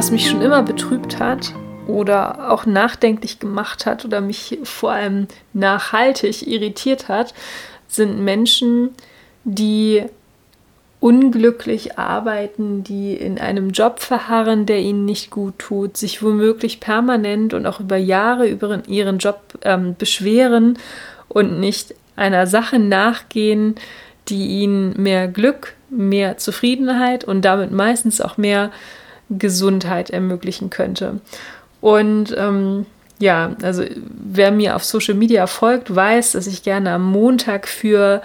Was mich schon immer betrübt hat oder auch nachdenklich gemacht hat oder mich vor allem nachhaltig irritiert hat, sind Menschen, die unglücklich arbeiten, die in einem Job verharren, der ihnen nicht gut tut, sich womöglich permanent und auch über Jahre über ihren Job ähm, beschweren und nicht einer Sache nachgehen, die ihnen mehr Glück, mehr Zufriedenheit und damit meistens auch mehr Gesundheit ermöglichen könnte. Und ähm, ja, also wer mir auf Social Media folgt, weiß, dass ich gerne am Montag für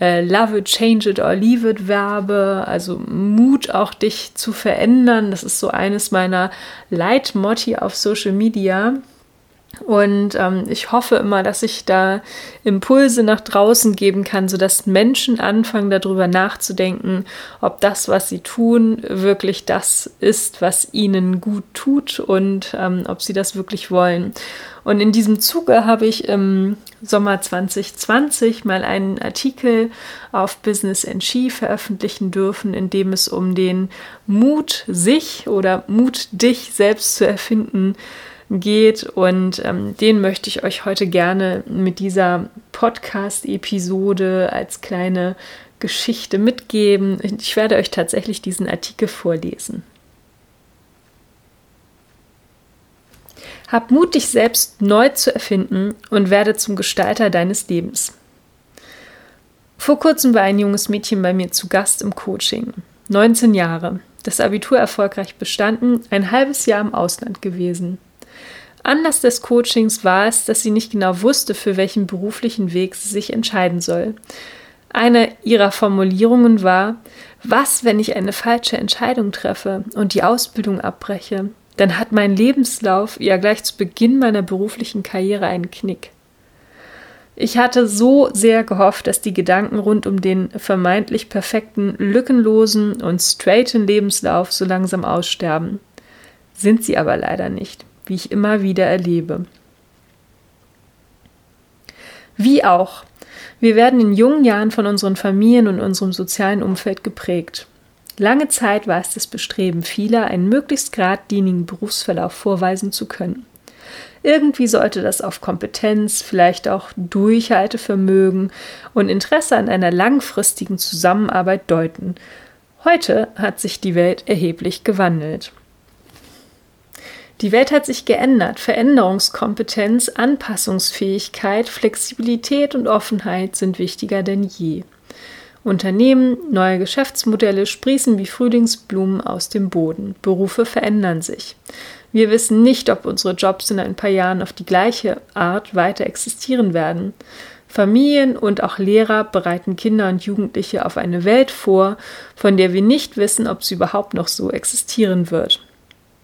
äh, Love it, change it or leave it werbe, also Mut auch dich zu verändern. Das ist so eines meiner Leitmotti auf Social Media. Und ähm, ich hoffe immer, dass ich da Impulse nach draußen geben kann, sodass Menschen anfangen, darüber nachzudenken, ob das, was sie tun, wirklich das ist, was ihnen gut tut und ähm, ob sie das wirklich wollen. Und in diesem Zuge habe ich im Sommer 2020 mal einen Artikel auf Business Ski veröffentlichen dürfen, in dem es um den Mut, sich oder Mut, dich selbst zu erfinden geht. Und ähm, den möchte ich euch heute gerne mit dieser Podcast-Episode als kleine Geschichte mitgeben. Ich werde euch tatsächlich diesen Artikel vorlesen. Hab Mut, dich selbst neu zu erfinden und werde zum Gestalter deines Lebens. Vor kurzem war ein junges Mädchen bei mir zu Gast im Coaching. 19 Jahre, das Abitur erfolgreich bestanden, ein halbes Jahr im Ausland gewesen. Anlass des Coachings war es, dass sie nicht genau wusste, für welchen beruflichen Weg sie sich entscheiden soll. Eine ihrer Formulierungen war, was, wenn ich eine falsche Entscheidung treffe und die Ausbildung abbreche? Dann hat mein Lebenslauf ja gleich zu Beginn meiner beruflichen Karriere einen Knick. Ich hatte so sehr gehofft, dass die Gedanken rund um den vermeintlich perfekten, lückenlosen und straighten Lebenslauf so langsam aussterben. Sind sie aber leider nicht wie ich immer wieder erlebe. Wie auch, wir werden in jungen Jahren von unseren Familien und unserem sozialen Umfeld geprägt. Lange Zeit war es das Bestreben vieler, einen möglichst geradlinigen Berufsverlauf vorweisen zu können. Irgendwie sollte das auf Kompetenz, vielleicht auch Durchhaltevermögen und Interesse an einer langfristigen Zusammenarbeit deuten. Heute hat sich die Welt erheblich gewandelt. Die Welt hat sich geändert. Veränderungskompetenz, Anpassungsfähigkeit, Flexibilität und Offenheit sind wichtiger denn je. Unternehmen, neue Geschäftsmodelle sprießen wie Frühlingsblumen aus dem Boden. Berufe verändern sich. Wir wissen nicht, ob unsere Jobs in ein paar Jahren auf die gleiche Art weiter existieren werden. Familien und auch Lehrer bereiten Kinder und Jugendliche auf eine Welt vor, von der wir nicht wissen, ob sie überhaupt noch so existieren wird.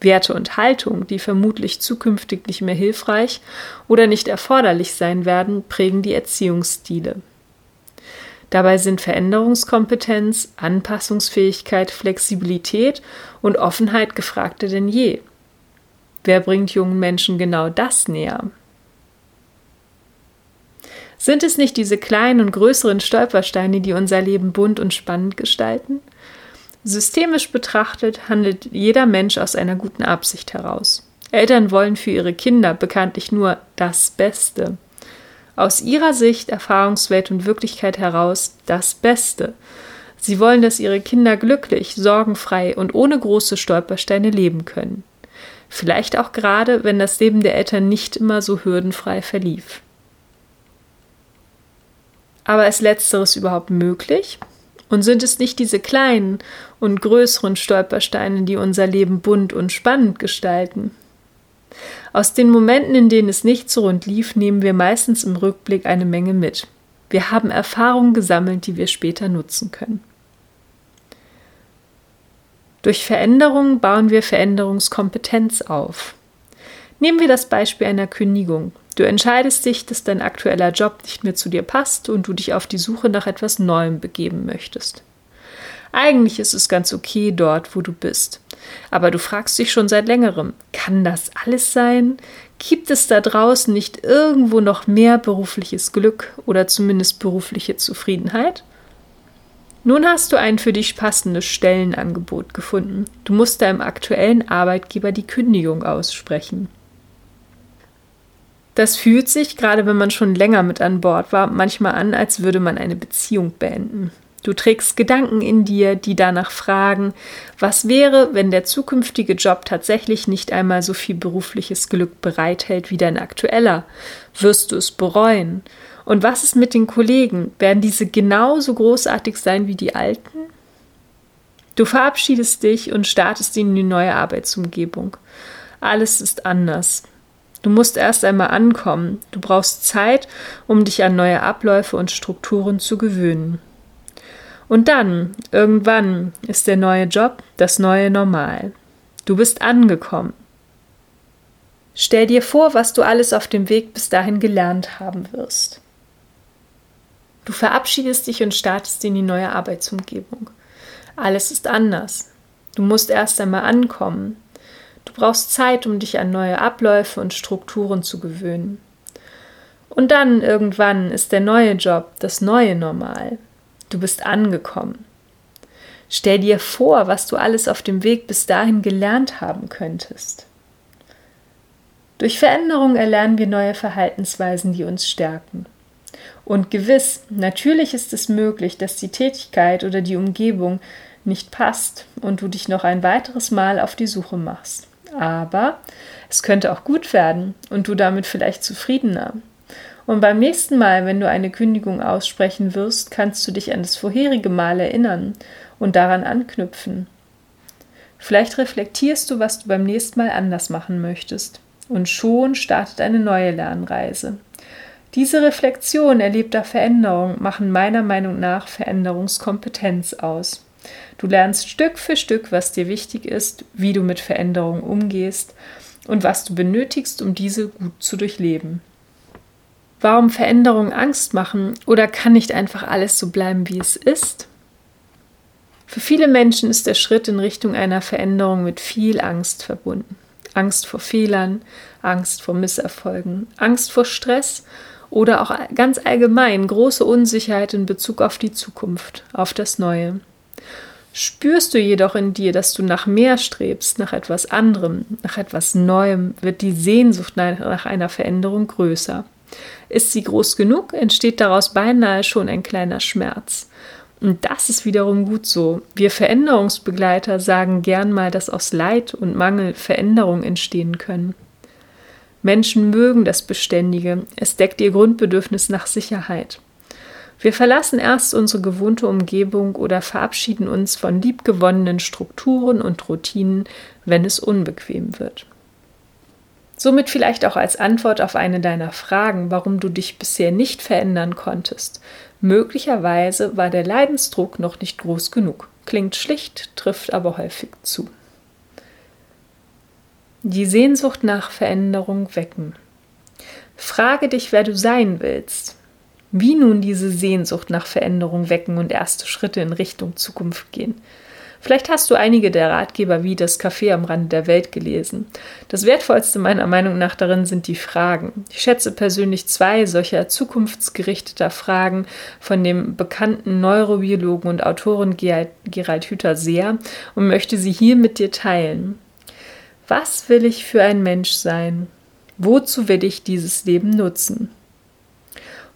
Werte und Haltung, die vermutlich zukünftig nicht mehr hilfreich oder nicht erforderlich sein werden, prägen die Erziehungsstile. Dabei sind Veränderungskompetenz, Anpassungsfähigkeit, Flexibilität und Offenheit gefragter denn je. Wer bringt jungen Menschen genau das näher? Sind es nicht diese kleinen und größeren Stolpersteine, die unser Leben bunt und spannend gestalten? Systemisch betrachtet handelt jeder Mensch aus einer guten Absicht heraus. Eltern wollen für ihre Kinder bekanntlich nur das Beste. Aus ihrer Sicht, Erfahrungswelt und Wirklichkeit heraus das Beste. Sie wollen, dass ihre Kinder glücklich, sorgenfrei und ohne große Stolpersteine leben können. Vielleicht auch gerade, wenn das Leben der Eltern nicht immer so hürdenfrei verlief. Aber ist letzteres überhaupt möglich? Und sind es nicht diese kleinen und größeren Stolpersteine, die unser Leben bunt und spannend gestalten? Aus den Momenten, in denen es nicht so rund lief, nehmen wir meistens im Rückblick eine Menge mit. Wir haben Erfahrungen gesammelt, die wir später nutzen können. Durch Veränderungen bauen wir Veränderungskompetenz auf. Nehmen wir das Beispiel einer Kündigung. Du entscheidest dich, dass dein aktueller Job nicht mehr zu dir passt und du dich auf die Suche nach etwas Neuem begeben möchtest. Eigentlich ist es ganz okay dort, wo du bist. Aber du fragst dich schon seit längerem, kann das alles sein? Gibt es da draußen nicht irgendwo noch mehr berufliches Glück oder zumindest berufliche Zufriedenheit? Nun hast du ein für dich passendes Stellenangebot gefunden. Du musst deinem aktuellen Arbeitgeber die Kündigung aussprechen. Das fühlt sich, gerade wenn man schon länger mit an Bord war, manchmal an, als würde man eine Beziehung beenden. Du trägst Gedanken in dir, die danach fragen, was wäre, wenn der zukünftige Job tatsächlich nicht einmal so viel berufliches Glück bereithält wie dein aktueller? Wirst du es bereuen? Und was ist mit den Kollegen? Werden diese genauso großartig sein wie die alten? Du verabschiedest dich und startest in die neue Arbeitsumgebung. Alles ist anders. Du musst erst einmal ankommen. Du brauchst Zeit, um dich an neue Abläufe und Strukturen zu gewöhnen. Und dann, irgendwann, ist der neue Job das neue Normal. Du bist angekommen. Stell dir vor, was du alles auf dem Weg bis dahin gelernt haben wirst. Du verabschiedest dich und startest in die neue Arbeitsumgebung. Alles ist anders. Du musst erst einmal ankommen. Du brauchst Zeit, um dich an neue Abläufe und Strukturen zu gewöhnen. Und dann irgendwann ist der neue Job das neue Normal. Du bist angekommen. Stell dir vor, was du alles auf dem Weg bis dahin gelernt haben könntest. Durch Veränderung erlernen wir neue Verhaltensweisen, die uns stärken. Und gewiss, natürlich ist es möglich, dass die Tätigkeit oder die Umgebung nicht passt und du dich noch ein weiteres Mal auf die Suche machst. Aber es könnte auch gut werden und du damit vielleicht zufriedener, und beim nächsten Mal, wenn du eine Kündigung aussprechen wirst, kannst du dich an das vorherige Mal erinnern und daran anknüpfen. Vielleicht reflektierst du, was du beim nächsten Mal anders machen möchtest. Und schon startet eine neue Lernreise. Diese Reflexion erlebter Veränderung machen meiner Meinung nach Veränderungskompetenz aus. Du lernst Stück für Stück, was dir wichtig ist, wie du mit Veränderungen umgehst und was du benötigst, um diese gut zu durchleben. Warum Veränderungen Angst machen oder kann nicht einfach alles so bleiben, wie es ist? Für viele Menschen ist der Schritt in Richtung einer Veränderung mit viel Angst verbunden. Angst vor Fehlern, Angst vor Misserfolgen, Angst vor Stress oder auch ganz allgemein große Unsicherheit in Bezug auf die Zukunft, auf das Neue. Spürst du jedoch in dir, dass du nach mehr strebst, nach etwas anderem, nach etwas Neuem, wird die Sehnsucht nach einer Veränderung größer. Ist sie groß genug, entsteht daraus beinahe schon ein kleiner Schmerz. Und das ist wiederum gut so. Wir Veränderungsbegleiter sagen gern mal, dass aus Leid und Mangel Veränderungen entstehen können. Menschen mögen das Beständige, es deckt ihr Grundbedürfnis nach Sicherheit. Wir verlassen erst unsere gewohnte Umgebung oder verabschieden uns von liebgewonnenen Strukturen und Routinen, wenn es unbequem wird. Somit vielleicht auch als Antwort auf eine deiner Fragen, warum du dich bisher nicht verändern konntest. Möglicherweise war der Leidensdruck noch nicht groß genug. Klingt schlicht, trifft aber häufig zu. Die Sehnsucht nach Veränderung wecken. Frage dich, wer du sein willst. Wie nun diese Sehnsucht nach Veränderung wecken und erste Schritte in Richtung Zukunft gehen. Vielleicht hast du einige der Ratgeber wie das Café am Rande der Welt gelesen. Das Wertvollste meiner Meinung nach darin sind die Fragen. Ich schätze persönlich zwei solcher zukunftsgerichteter Fragen von dem bekannten Neurobiologen und Autoren Gerald Hüther sehr und möchte sie hier mit dir teilen. Was will ich für ein Mensch sein? Wozu will ich dieses Leben nutzen?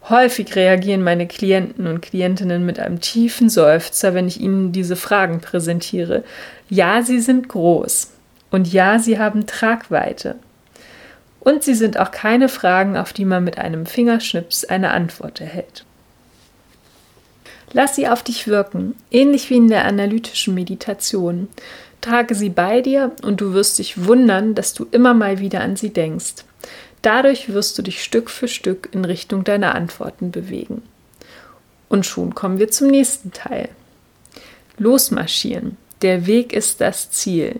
Häufig reagieren meine Klienten und Klientinnen mit einem tiefen Seufzer, wenn ich ihnen diese Fragen präsentiere. Ja, sie sind groß. Und ja, sie haben Tragweite. Und sie sind auch keine Fragen, auf die man mit einem Fingerschnips eine Antwort erhält. Lass sie auf dich wirken, ähnlich wie in der analytischen Meditation. Trage sie bei dir und du wirst dich wundern, dass du immer mal wieder an sie denkst. Dadurch wirst du dich Stück für Stück in Richtung deiner Antworten bewegen. Und schon kommen wir zum nächsten Teil. Losmarschieren. Der Weg ist das Ziel.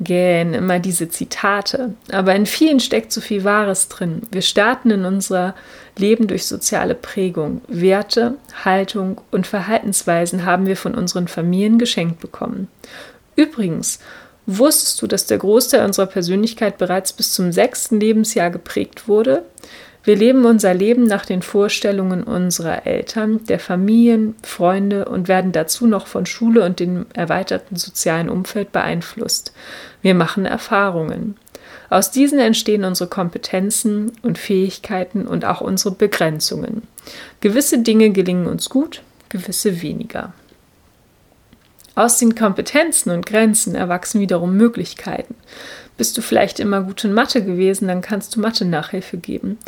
Gähn immer diese Zitate. Aber in vielen steckt so viel Wahres drin. Wir starten in unser Leben durch soziale Prägung. Werte, Haltung und Verhaltensweisen haben wir von unseren Familien geschenkt bekommen. Übrigens, Wusstest du, dass der Großteil unserer Persönlichkeit bereits bis zum sechsten Lebensjahr geprägt wurde? Wir leben unser Leben nach den Vorstellungen unserer Eltern, der Familien, Freunde und werden dazu noch von Schule und dem erweiterten sozialen Umfeld beeinflusst. Wir machen Erfahrungen. Aus diesen entstehen unsere Kompetenzen und Fähigkeiten und auch unsere Begrenzungen. Gewisse Dinge gelingen uns gut, gewisse weniger. Aus den Kompetenzen und Grenzen erwachsen wiederum Möglichkeiten. Bist du vielleicht immer gut in Mathe gewesen, dann kannst du Mathe-Nachhilfe geben.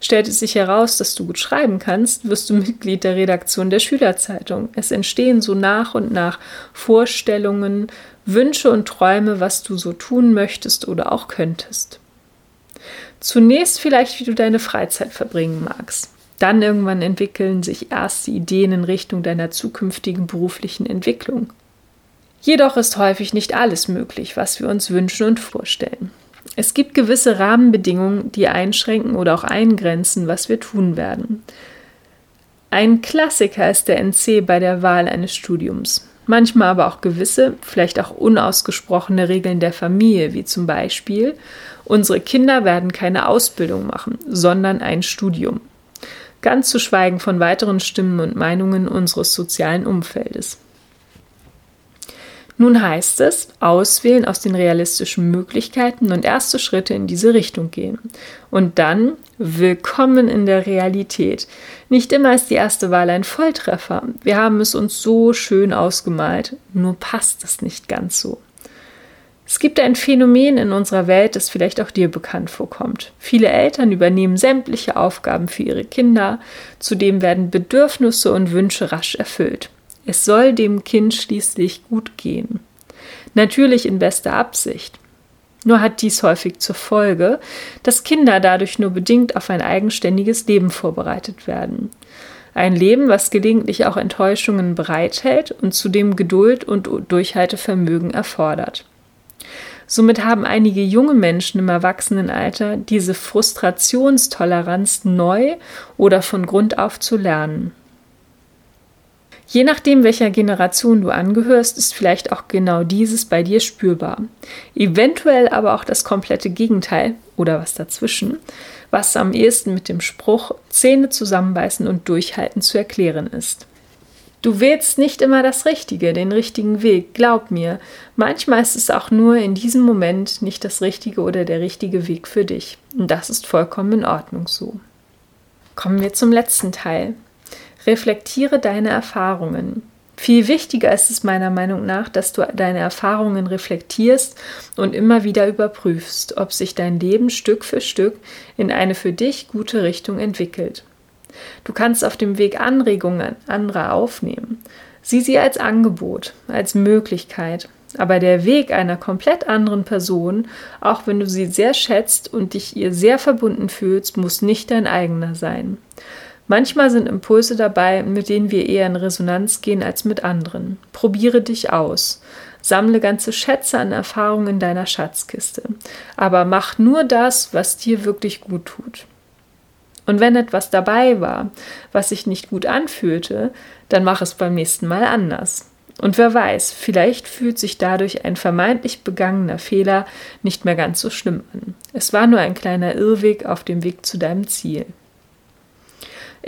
Stellt es sich heraus, dass du gut schreiben kannst, wirst du Mitglied der Redaktion der Schülerzeitung. Es entstehen so nach und nach Vorstellungen, Wünsche und Träume, was du so tun möchtest oder auch könntest. Zunächst vielleicht, wie du deine Freizeit verbringen magst. Dann irgendwann entwickeln sich erste Ideen in Richtung deiner zukünftigen beruflichen Entwicklung. Jedoch ist häufig nicht alles möglich, was wir uns wünschen und vorstellen. Es gibt gewisse Rahmenbedingungen, die einschränken oder auch eingrenzen, was wir tun werden. Ein Klassiker ist der NC bei der Wahl eines Studiums. Manchmal aber auch gewisse, vielleicht auch unausgesprochene Regeln der Familie, wie zum Beispiel, unsere Kinder werden keine Ausbildung machen, sondern ein Studium. Ganz zu schweigen von weiteren Stimmen und Meinungen unseres sozialen Umfeldes. Nun heißt es, auswählen aus den realistischen Möglichkeiten und erste Schritte in diese Richtung gehen. Und dann willkommen in der Realität. Nicht immer ist die erste Wahl ein Volltreffer. Wir haben es uns so schön ausgemalt, nur passt es nicht ganz so. Es gibt ein Phänomen in unserer Welt, das vielleicht auch dir bekannt vorkommt. Viele Eltern übernehmen sämtliche Aufgaben für ihre Kinder, zudem werden Bedürfnisse und Wünsche rasch erfüllt. Es soll dem Kind schließlich gut gehen. Natürlich in bester Absicht. Nur hat dies häufig zur Folge, dass Kinder dadurch nur bedingt auf ein eigenständiges Leben vorbereitet werden. Ein Leben, was gelegentlich auch Enttäuschungen bereithält und zudem Geduld und Durchhaltevermögen erfordert. Somit haben einige junge Menschen im Erwachsenenalter diese Frustrationstoleranz neu oder von Grund auf zu lernen. Je nachdem, welcher Generation du angehörst, ist vielleicht auch genau dieses bei dir spürbar. Eventuell aber auch das komplette Gegenteil oder was dazwischen, was am ehesten mit dem Spruch Zähne zusammenbeißen und durchhalten zu erklären ist. Du wählst nicht immer das Richtige, den richtigen Weg, glaub mir. Manchmal ist es auch nur in diesem Moment nicht das Richtige oder der richtige Weg für dich. Und das ist vollkommen in Ordnung so. Kommen wir zum letzten Teil. Reflektiere deine Erfahrungen. Viel wichtiger ist es meiner Meinung nach, dass du deine Erfahrungen reflektierst und immer wieder überprüfst, ob sich dein Leben Stück für Stück in eine für dich gute Richtung entwickelt. Du kannst auf dem Weg Anregungen anderer aufnehmen. Sieh sie als Angebot, als Möglichkeit. Aber der Weg einer komplett anderen Person, auch wenn du sie sehr schätzt und dich ihr sehr verbunden fühlst, muss nicht dein eigener sein. Manchmal sind Impulse dabei, mit denen wir eher in Resonanz gehen als mit anderen. Probiere dich aus. Sammle ganze Schätze an Erfahrungen in deiner Schatzkiste. Aber mach nur das, was dir wirklich gut tut. Und wenn etwas dabei war, was sich nicht gut anfühlte, dann mach es beim nächsten Mal anders. Und wer weiß, vielleicht fühlt sich dadurch ein vermeintlich begangener Fehler nicht mehr ganz so schlimm an. Es war nur ein kleiner Irrweg auf dem Weg zu deinem Ziel.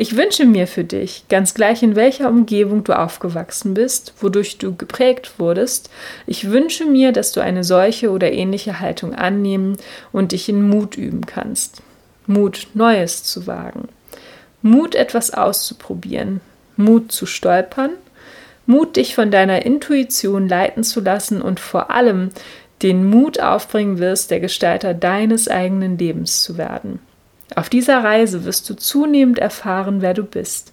Ich wünsche mir für dich, ganz gleich in welcher Umgebung du aufgewachsen bist, wodurch du geprägt wurdest, ich wünsche mir, dass du eine solche oder ähnliche Haltung annehmen und dich in Mut üben kannst. Mut, Neues zu wagen. Mut, etwas auszuprobieren. Mut zu stolpern. Mut, dich von deiner Intuition leiten zu lassen und vor allem den Mut aufbringen wirst, der Gestalter deines eigenen Lebens zu werden. Auf dieser Reise wirst du zunehmend erfahren, wer du bist.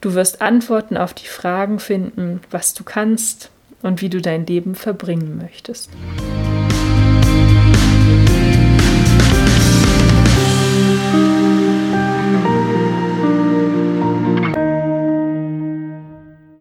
Du wirst Antworten auf die Fragen finden, was du kannst und wie du dein Leben verbringen möchtest.